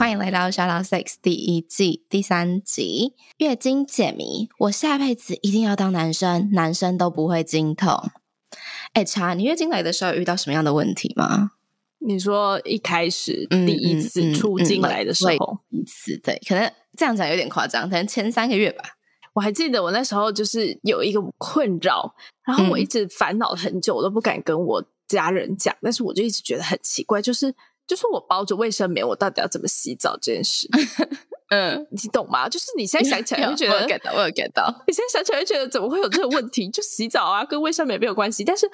欢迎来到《u t Sex》第一季第三集《月经解谜》。我下辈子一定要当男生，男生都不会经痛。哎，查，你月经来的时候遇到什么样的问题吗？你说一开始第一次出经来的时候，一次对，可能这样讲有点夸张，可能前三个月吧。我还记得我那时候就是有一个困扰，然后我一直烦恼很久，我都不敢跟我家人讲，但是我就一直觉得很奇怪，就是。就是我包着卫生棉，我到底要怎么洗澡这件事，嗯，你懂吗？就是你现在想起来 就觉得，我有 get 到，我有 get 到。你现在想起来就觉得怎么会有这个问题？就洗澡啊，跟卫生棉没有关系。但是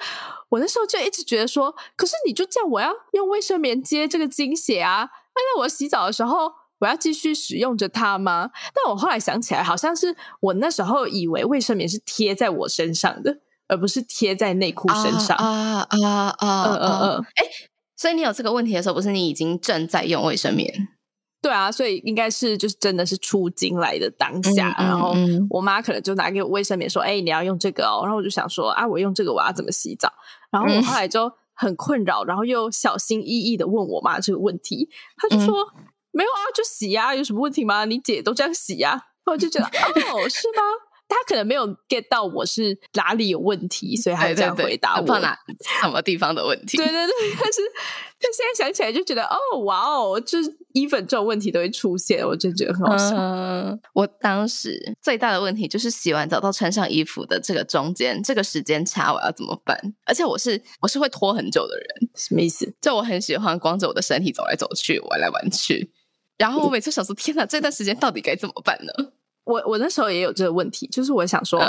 我那时候就一直觉得说，可是你就叫我要用卫生棉接这个经血啊，那我洗澡的时候我要继续使用着它吗？但我后来想起来，好像是我那时候以为卫生棉是贴在我身上的，而不是贴在内裤身上啊啊啊！嗯嗯嗯，哎。所以你有这个问题的时候，不是你已经正在用卫生棉？对啊，所以应该是就是真的是出经来的当下，然后我妈可能就拿给我卫生棉说：“哎，你要用这个哦。”然后我就想说：“啊，我用这个我要怎么洗澡？”然后我后来就很困扰，然后又小心翼翼的问我妈这个问题，她就说：“没有啊，就洗呀，有什么问题吗？你姐都这样洗呀。”我就觉得哦，是吗？他可能没有 get 到我是哪里有问题，所以他这样回答我哪什么地方的问题。对对对，但是他现在想起来就觉得哦哇哦，就是衣粉这种问题都会出现，我就觉得很好笑。我当时最大的问题就是洗完澡到穿上衣服的这个中间这个时间差，我要怎么办？而且我是我是会拖很久的人，什么意思？就我很喜欢光着我的身体走来走去，玩来玩去，然后我每次想说天哪，这段时间到底该怎么办呢？我我那时候也有这个问题，就是我想说，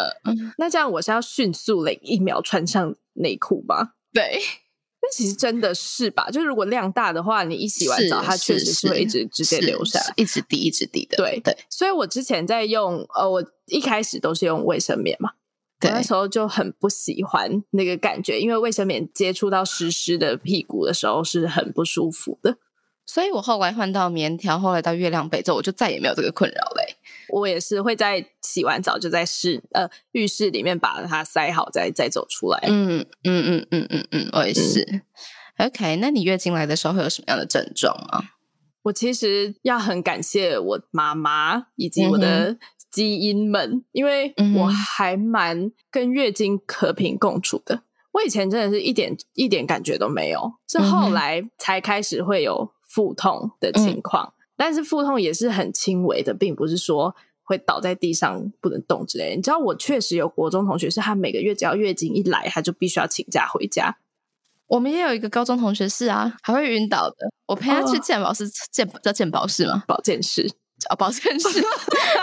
那这样我是要迅速的一秒穿上内裤吗？对，那其实真的是吧？就是如果量大的话，你一洗完澡，它确实是会一直直接流下来，一直滴一直滴的。对对，所以我之前在用，呃，我一开始都是用卫生棉嘛，我那时候就很不喜欢那个感觉，因为卫生棉接触到湿湿的屁股的时候是很不舒服的。所以我后来换到棉条，后来到月亮杯之后，我就再也没有这个困扰嘞。我也是会在洗完澡就在室呃浴室里面把它塞好，再再走出来。嗯嗯嗯嗯嗯嗯，我也是。OK，那你月经来的时候会有什么样的症状吗？我其实要很感谢我妈妈以及我的基因们，因为我还蛮跟月经和平共处的。我以前真的是一点一点感觉都没有，是后来才开始会有腹痛的情况。但是腹痛也是很轻微的，并不是说会倒在地上不能动之类。你知道，我确实有国中同学，是他每个月只要月经一来，他就必须要请假回家。我们也有一个高中同学是啊，还会晕倒的。我陪他去健保室，健叫健保室吗？保健室啊，保健室。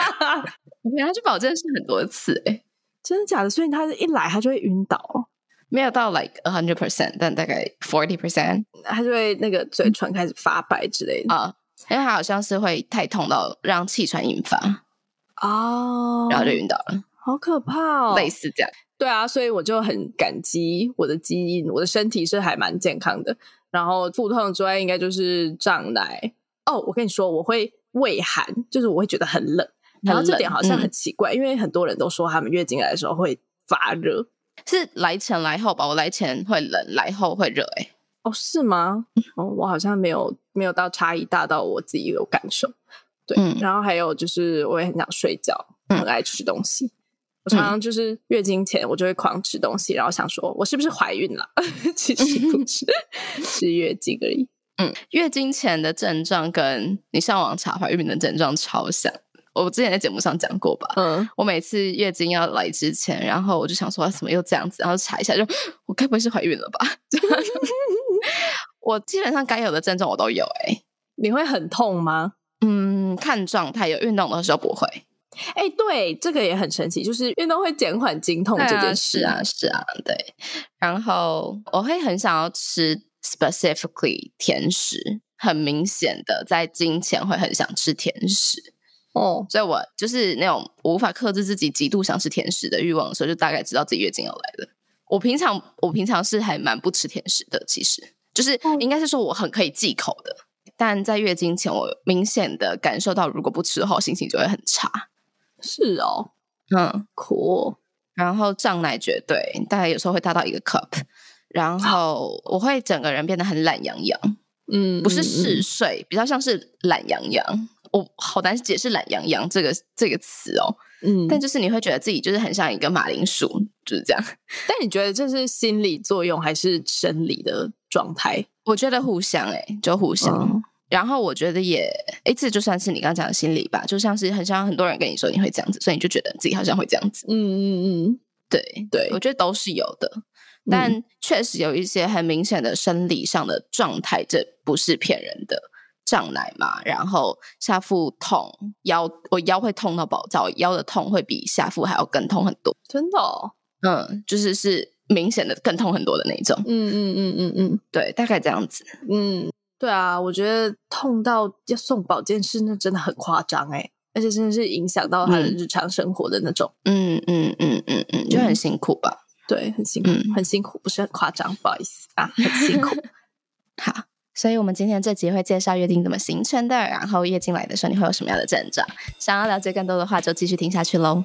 我陪他去保健室很多次，哎，真的假的？所以他一来，他就会晕倒，没有到 like a hundred percent，但大概 forty percent，他就会那个嘴唇开始发白之类的啊。因为他好像是会太痛到让气喘引发哦，然后就晕倒了，好可怕哦，类似这样。对啊，所以我就很感激我的基因，我的身体是还蛮健康的。然后腹痛之外，应该就是胀奶哦。我跟你说，我会胃寒，就是我会觉得很冷。然后这点好像很奇怪，因为很多人都说他们月经来的时候会发热，是来前来后吧？我来前会冷，来后会热，哎。哦，是吗？哦，我好像没有没有到差异大到我自己有感受。对，然后还有就是，我也很想睡觉，很爱吃东西。我常常就是月经前，我就会狂吃东西，然后想说我是不是怀孕了？其实不是，是月经而已。嗯，月经前的症状跟你上网查怀孕的症状超像。我之前在节目上讲过吧？嗯，我每次月经要来之前，然后我就想说怎么又这样子，然后查一下，就 我该不会是怀孕了吧？我基本上该有的症状我都有。哎，你会很痛吗？嗯，看状态，有运动的时候不会。哎，对，这个也很神奇，就是运动会减缓经痛这件事啊，是啊，对。然后我会很想要吃 specifically 甜食。很明显的在金钱会很想吃甜食哦，所以我就是那种无法克制自己极度想吃甜食的欲望的时候，就大概知道自己月经要来了。我平常我平常是还蛮不吃甜食的，其实就是应该是说我很可以忌口的，但在月经前我明显的感受到，如果不吃的话，心情就会很差。是哦，嗯，苦，然后胀奶绝对大概有时候会达到一个 cup，然后我会整个人变得很懒洋洋。嗯，不是嗜睡，比较像是懒洋洋。我好难解释“懒洋洋”这个这个词哦。嗯，但就是你会觉得自己就是很像一个马铃薯，就是这样。但你觉得这是心理作用还是生理的状态？我觉得互相，哎，就互相。然后我觉得也，哎，这就算是你刚刚讲的心理吧，就像是很像很多人跟你说你会这样子，所以你就觉得自己好像会这样子。嗯嗯嗯，对对，我觉得都是有的。但确实有一些很明显的生理上的状态，这不是骗人的。胀奶嘛，然后下腹痛，腰我腰会痛到爆炸，腰的痛会比下腹还要更痛很多，真的。嗯，就是是明显的更痛很多的那种。嗯嗯嗯嗯嗯，对，大概这样子。嗯，对啊，我觉得痛到要送保健室，那真的很夸张哎，而且真的是影响到他的日常生活的那种。嗯嗯嗯嗯嗯，就很辛苦吧。对，很辛苦，很辛苦，不是很夸张，不好意思啊，很辛苦。好，所以我们今天这集会介绍月经怎么形成的，然后月经来的时候你会有什么样的症状。想要了解更多的话，就继续听下去喽。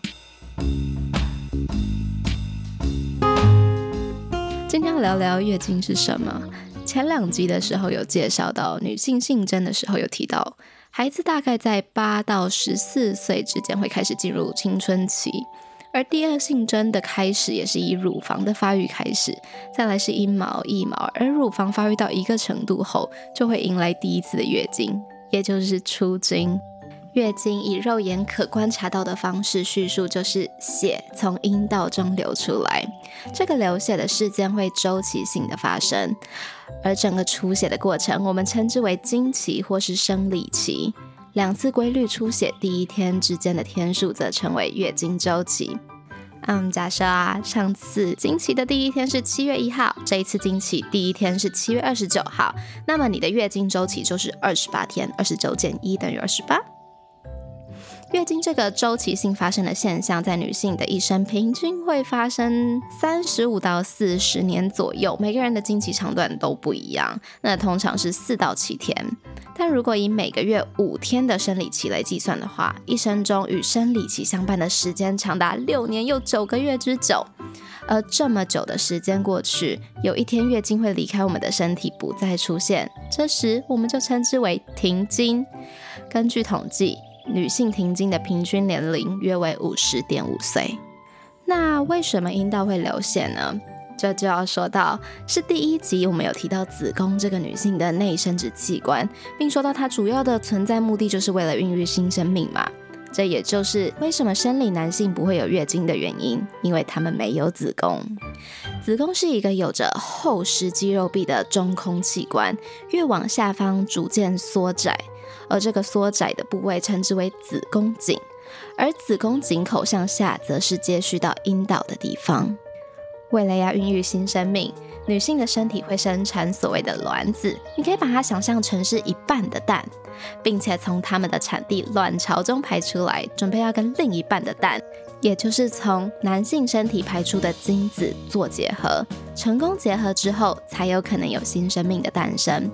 聊聊月经是什么。前两集的时候有介绍到，女性性征的时候有提到，孩子大概在八到十四岁之间会开始进入青春期。而第二性征的开始也是以乳房的发育开始，再来是阴毛、腋毛，而乳房发育到一个程度后，就会迎来第一次的月经，也就是出经。月经以肉眼可观察到的方式叙述，就是血从阴道中流出来。这个流血的事件会周期性的发生，而整个出血的过程，我们称之为经期或是生理期。两次规律出血第一天之间的天数则称为月经周期。嗯，假设啊，上次经期的第一天是七月一号，这一次经期第一天是七月二十九号，那么你的月经周期就是二十八天，二十九减一等于二十八。月经这个周期性发生的现象，在女性的一生平均会发生三十五到四十年左右，每个人的经期长短都不一样。那通常是四到七天，但如果以每个月五天的生理期来计算的话，一生中与生理期相伴的时间长达六年又九个月之久。而这么久的时间过去，有一天月经会离开我们的身体，不再出现，这时我们就称之为停经。根据统计。女性停经的平均年龄约为五十点五岁。那为什么阴道会流血呢？这就要说到是第一集我们有提到子宫这个女性的内生殖器官，并说到它主要的存在目的就是为了孕育新生命嘛。这也就是为什么生理男性不会有月经的原因，因为他们没有子宫。子宫是一个有着厚实肌肉壁的中空器官，越往下方逐渐缩窄。而这个缩窄的部位称之为子宫颈，而子宫颈口向下则是接续到阴道的地方。为了要孕育新生命，女性的身体会生产所谓的卵子，你可以把它想象成是一半的蛋，并且从它们的产地卵巢中排出来，准备要跟另一半的蛋，也就是从男性身体排出的精子做结合。成功结合之后，才有可能有新生命的诞生。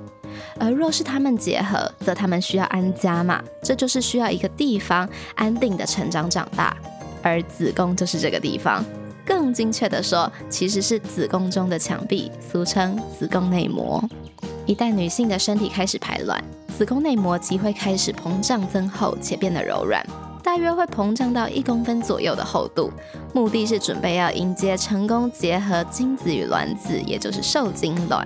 而若是他们结合，则他们需要安家嘛，这就是需要一个地方安定的成长长大，而子宫就是这个地方。更精确的说，其实是子宫中的墙壁，俗称子宫内膜。一旦女性的身体开始排卵，子宫内膜即会开始膨胀增厚且变得柔软，大约会膨胀到一公分左右的厚度，目的是准备要迎接成功结合精子与卵子，也就是受精卵。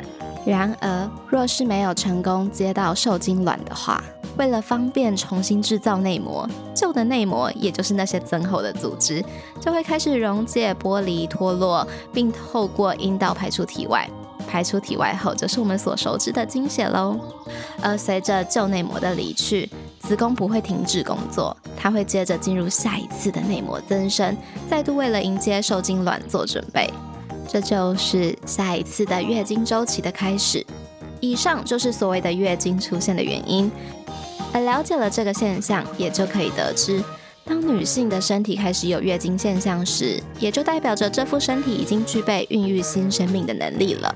然而，若是没有成功接到受精卵的话，为了方便重新制造内膜，旧的内膜也就是那些增厚的组织，就会开始溶解、剥离、脱落，并透过阴道排出体外。排出体外后，就是我们所熟知的经血喽。而随着旧内膜的离去，子宫不会停止工作，它会接着进入下一次的内膜增生，再度为了迎接受精卵做准备。这就是下一次的月经周期的开始。以上就是所谓的月经出现的原因。而了解了这个现象，也就可以得知，当女性的身体开始有月经现象时，也就代表着这副身体已经具备孕育新生命的能力了。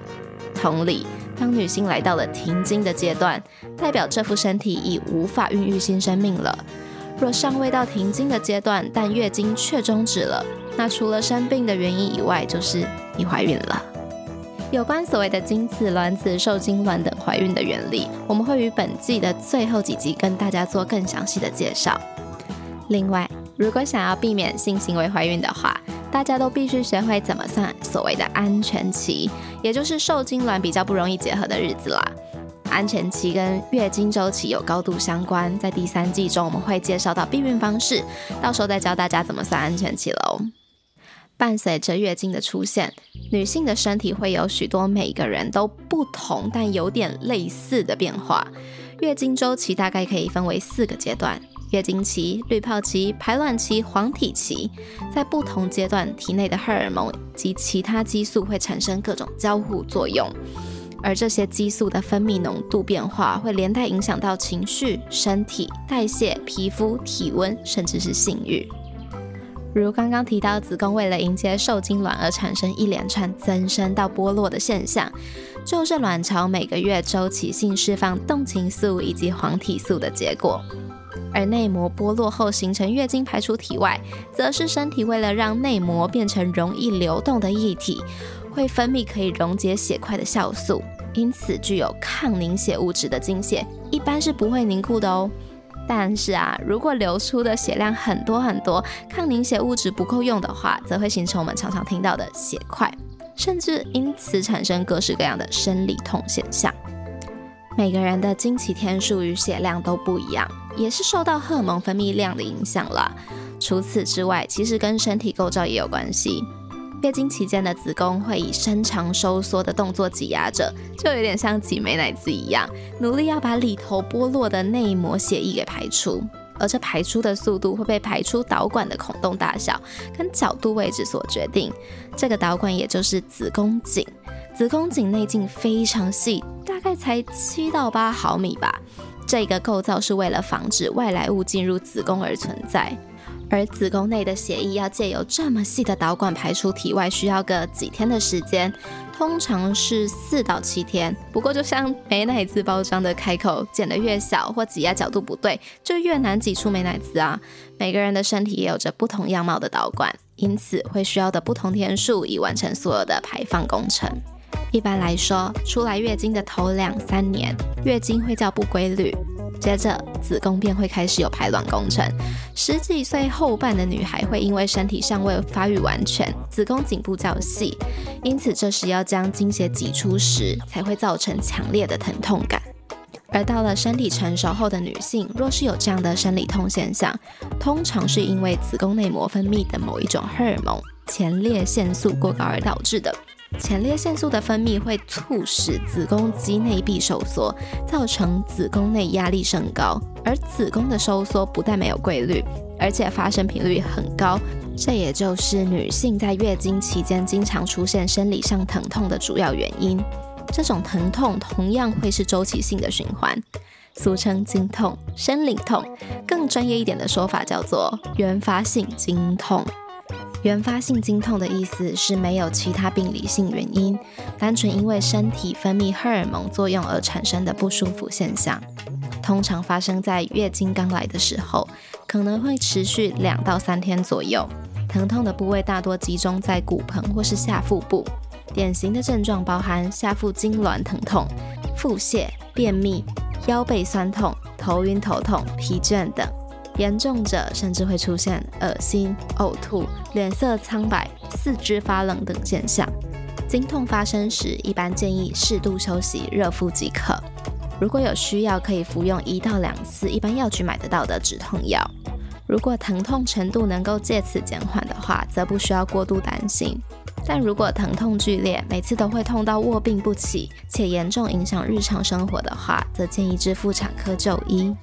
同理，当女性来到了停经的阶段，代表这副身体已无法孕育新生命了。若尚未到停经的阶段，但月经却终止了，那除了生病的原因以外，就是你怀孕了。有关所谓的精子、卵子、受精卵等怀孕的原理，我们会于本季的最后几集跟大家做更详细的介绍。另外，如果想要避免性行为怀孕的话，大家都必须学会怎么算所谓的安全期，也就是受精卵比较不容易结合的日子啦。安全期跟月经周期有高度相关，在第三季中我们会介绍到避孕方式，到时候再教大家怎么算安全期喽。伴随着月经的出现，女性的身体会有许多每个人都不同但有点类似的变化。月经周期大概可以分为四个阶段：月经期、滤泡期、排卵期、黄体期。在不同阶段，体内的荷尔蒙及其他激素会产生各种交互作用。而这些激素的分泌浓度变化，会连带影响到情绪、身体代谢、皮肤、体温，甚至是性欲。如刚刚提到，子宫为了迎接受精卵而产生一连串增生到剥落的现象，就是卵巢每个月周期性释放动情素以及黄体素的结果。而内膜剥落后形成月经排出体外，则是身体为了让内膜变成容易流动的液体，会分泌可以溶解血块的酵素。因此，具有抗凝血物质的经血一般是不会凝固的哦。但是啊，如果流出的血量很多很多，抗凝血物质不够用的话，则会形成我们常常听到的血块，甚至因此产生各式各样的生理痛现象。每个人的经期天数与血量都不一样，也是受到荷尔蒙分泌量的影响了。除此之外，其实跟身体构造也有关系。月经期间的子宫会以伸长收缩的动作挤压着，就有点像挤美奶滋一样，努力要把里头剥落的内膜血液给排出。而这排出的速度会被排出导管的孔洞大小跟角度位置所决定。这个导管也就是子宫颈，子宫颈内径非常细，大概才七到八毫米吧。这个构造是为了防止外来物进入子宫而存在。而子宫内的血液要借由这么细的导管排出体外，需要个几天的时间，通常是四到七天。不过，就像美奶滋包装的开口剪得越小，或挤压角度不对，就越难挤出美奶滋啊。每个人的身体也有着不同样貌的导管，因此会需要的不同天数，以完成所有的排放工程。一般来说，出来月经的头两三年，月经会较不规律。接着，子宫便会开始有排卵工程。十几岁后半的女孩会因为身体尚未发育完全，子宫颈部较细，因此这时要将经血挤出时，才会造成强烈的疼痛感。而到了身体成熟后的女性，若是有这样的生理痛现象，通常是因为子宫内膜分泌的某一种荷尔蒙前列腺素过高而导致的。前列腺素的分泌会促使子宫肌内壁收缩，造成子宫内压力升高。而子宫的收缩不但没有规律，而且发生频率很高。这也就是女性在月经期间经常出现生理上疼痛的主要原因。这种疼痛同样会是周期性的循环，俗称经痛、生理痛。更专业一点的说法叫做原发性经痛。原发性经痛的意思是没有其他病理性原因，单纯因为身体分泌荷尔蒙作用而产生的不舒服现象。通常发生在月经刚来的时候，可能会持续两到三天左右。疼痛的部位大多集中在骨盆或是下腹部。典型的症状包含下腹痉挛疼痛、腹泻、便秘、腰背酸痛、头晕头痛、疲倦等。严重者甚至会出现恶心、呕吐、脸色苍白、四肢发冷等现象。经痛发生时，一般建议适度休息、热敷即可。如果有需要，可以服用一到两次一般药局买得到的止痛药。如果疼痛程度能够借此减缓的话，则不需要过度担心。但如果疼痛剧烈，每次都会痛到卧病不起，且严重影响日常生活的话，则建议至妇产科就医。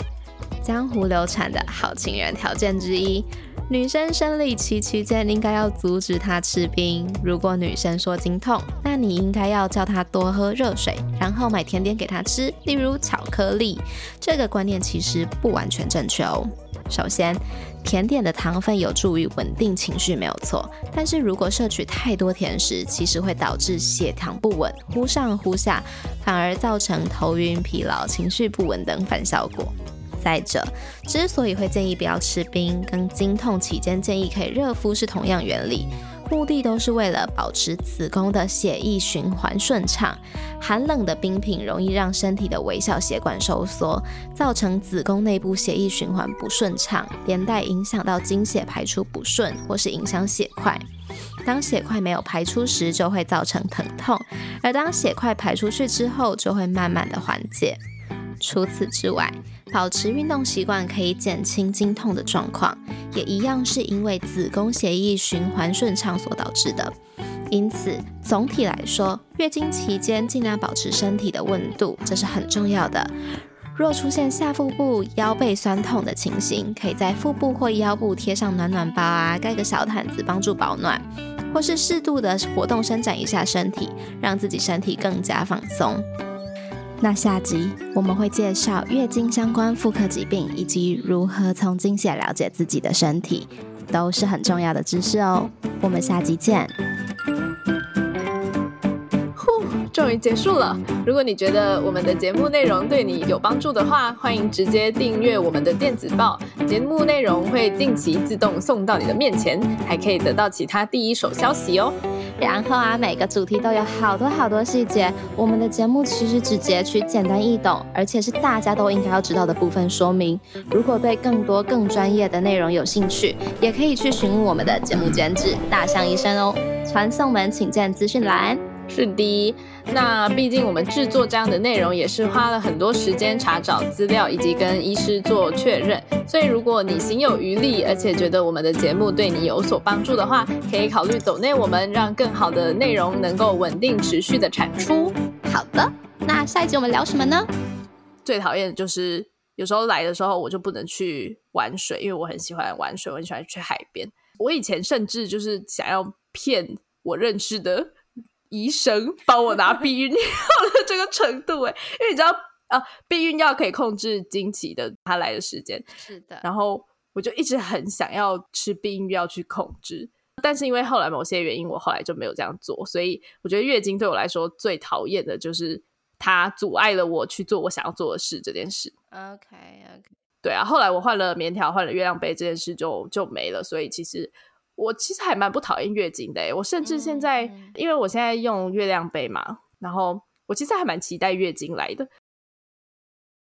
江湖流传的好情人条件之一，女生生理期期间应该要阻止她吃冰。如果女生说经痛，那你应该要叫她多喝热水，然后买甜点给她吃，例如巧克力。这个观念其实不完全正确哦。首先，甜点的糖分有助于稳定情绪，没有错。但是如果摄取太多甜食，其实会导致血糖不稳，忽上忽下，反而造成头晕、疲劳、情绪不稳等反效果。再者，之所以会建议不要吃冰，跟经痛期间建议可以热敷是同样原理，目的都是为了保持子宫的血液循环顺畅。寒冷的冰品容易让身体的微小血管收缩，造成子宫内部血液循环不顺畅，连带影响到经血排出不顺，或是影响血块。当血块没有排出时，就会造成疼痛；而当血块排出去之后，就会慢慢的缓解。除此之外，保持运动习惯可以减轻经痛的状况，也一样是因为子宫血液循环顺畅所导致的。因此，总体来说，月经期间尽量保持身体的温度，这是很重要的。若出现下腹部、腰背酸痛的情形，可以在腹部或腰部贴上暖暖包啊，盖个小毯子帮助保暖，或是适度的活动伸展一下身体，让自己身体更加放松。那下集我们会介绍月经相关妇科疾病，以及如何从经血了解自己的身体，都是很重要的知识哦。我们下集见。呼终于结束了。如果你觉得我们的节目内容对你有帮助的话，欢迎直接订阅我们的电子报，节目内容会定期自动送到你的面前，还可以得到其他第一手消息哦。然后啊，每个主题都有好多好多细节。我们的节目其实只截取简单易懂，而且是大家都应该要知道的部分说明。如果对更多更专业的内容有兴趣，也可以去询问我们的节目监制大象医生哦。传送门请见资讯栏。是的，那毕竟我们制作这样的内容也是花了很多时间查找资料，以及跟医师做确认。所以如果你心有余力，而且觉得我们的节目对你有所帮助的话，可以考虑走内我们，让更好的内容能够稳定持续的产出。好的，那下一集我们聊什么呢？最讨厌的就是有时候来的时候我就不能去玩水，因为我很喜欢玩水，我很喜欢去海边。我以前甚至就是想要骗我认识的。医生帮我拿避孕药的这个程度，哎，因为你知道啊，避孕药可以控制经期的它来的时间，是的。然后我就一直很想要吃避孕药去控制，但是因为后来某些原因，我后来就没有这样做。所以我觉得月经对我来说最讨厌的就是它阻碍了我去做我想要做的事这件事。OK OK，对啊，后来我换了棉条，换了月亮杯，这件事就就没了。所以其实。我其实还蛮不讨厌月经的，我甚至现在，因为我现在用月亮杯嘛，然后我其实还蛮期待月经来的。